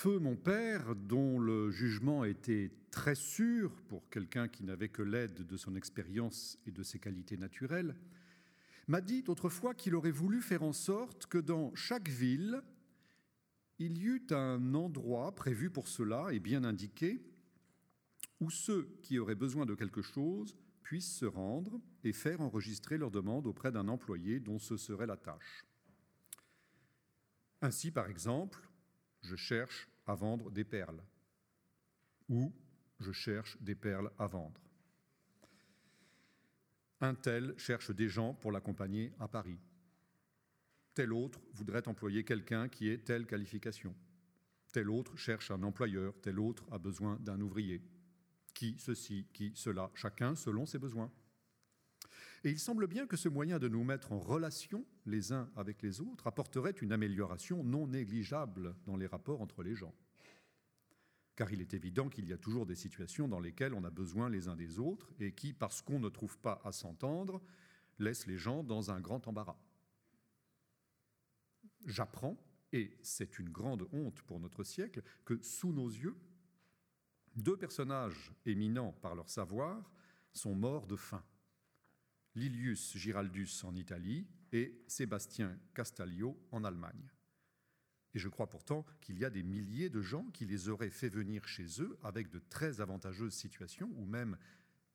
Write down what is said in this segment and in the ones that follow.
Feu mon père, dont le jugement était très sûr pour quelqu'un qui n'avait que l'aide de son expérience et de ses qualités naturelles, m'a dit autrefois qu'il aurait voulu faire en sorte que dans chaque ville, il y eut un endroit prévu pour cela et bien indiqué, où ceux qui auraient besoin de quelque chose puissent se rendre et faire enregistrer leur demande auprès d'un employé dont ce serait la tâche. Ainsi, par exemple, je cherche à vendre des perles ou je cherche des perles à vendre. Un tel cherche des gens pour l'accompagner à Paris. Tel autre voudrait employer quelqu'un qui ait telle qualification. Tel autre cherche un employeur, tel autre a besoin d'un ouvrier. Qui ceci, qui cela, chacun selon ses besoins. Et il semble bien que ce moyen de nous mettre en relation les uns avec les autres apporterait une amélioration non négligeable dans les rapports entre les gens. Car il est évident qu'il y a toujours des situations dans lesquelles on a besoin les uns des autres et qui, parce qu'on ne trouve pas à s'entendre, laissent les gens dans un grand embarras. J'apprends, et c'est une grande honte pour notre siècle, que sous nos yeux, deux personnages éminents par leur savoir sont morts de faim. Lilius Giraldus en Italie et Sébastien Castaglio en Allemagne. Et je crois pourtant qu'il y a des milliers de gens qui les auraient fait venir chez eux avec de très avantageuses situations, ou même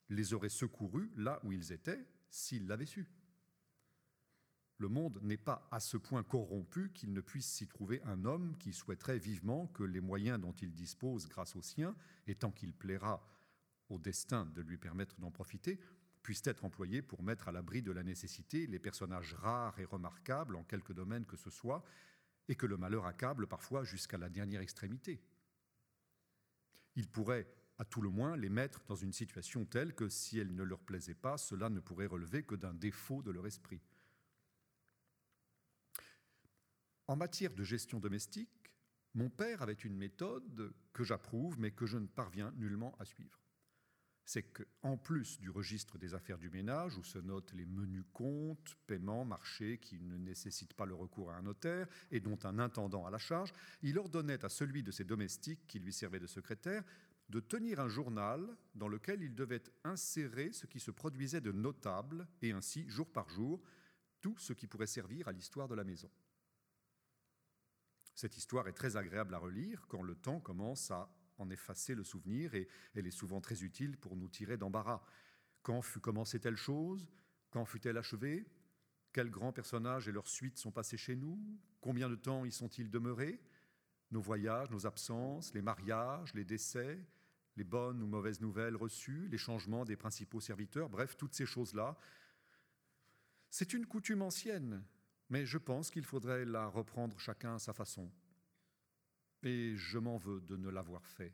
les auraient secourus là où ils étaient s'ils l'avaient su. Le monde n'est pas à ce point corrompu qu'il ne puisse s'y trouver un homme qui souhaiterait vivement que les moyens dont il dispose grâce aux siens, et tant qu'il plaira au destin de lui permettre d'en profiter, puissent être employés pour mettre à l'abri de la nécessité les personnages rares et remarquables en quelque domaine que ce soit, et que le malheur accable parfois jusqu'à la dernière extrémité. Il pourrait, à tout le moins, les mettre dans une situation telle que si elle ne leur plaisait pas, cela ne pourrait relever que d'un défaut de leur esprit. En matière de gestion domestique, mon père avait une méthode que j'approuve mais que je ne parviens nullement à suivre c'est qu'en plus du registre des affaires du ménage, où se notent les menus comptes, paiements, marchés qui ne nécessitent pas le recours à un notaire et dont un intendant a la charge, il ordonnait à celui de ses domestiques qui lui servait de secrétaire de tenir un journal dans lequel il devait insérer ce qui se produisait de notable et ainsi, jour par jour, tout ce qui pourrait servir à l'histoire de la maison. Cette histoire est très agréable à relire quand le temps commence à en effacer le souvenir et elle est souvent très utile pour nous tirer d'embarras. Quand fut commencée telle chose? Quand fut-elle achevée? Quels grands personnages et leurs suites sont passés chez nous? Combien de temps y sont-ils demeurés? Nos voyages, nos absences, les mariages, les décès, les bonnes ou mauvaises nouvelles reçues, les changements des principaux serviteurs, bref, toutes ces choses-là. C'est une coutume ancienne, mais je pense qu'il faudrait la reprendre chacun à sa façon et je m'en veux de ne l'avoir fait.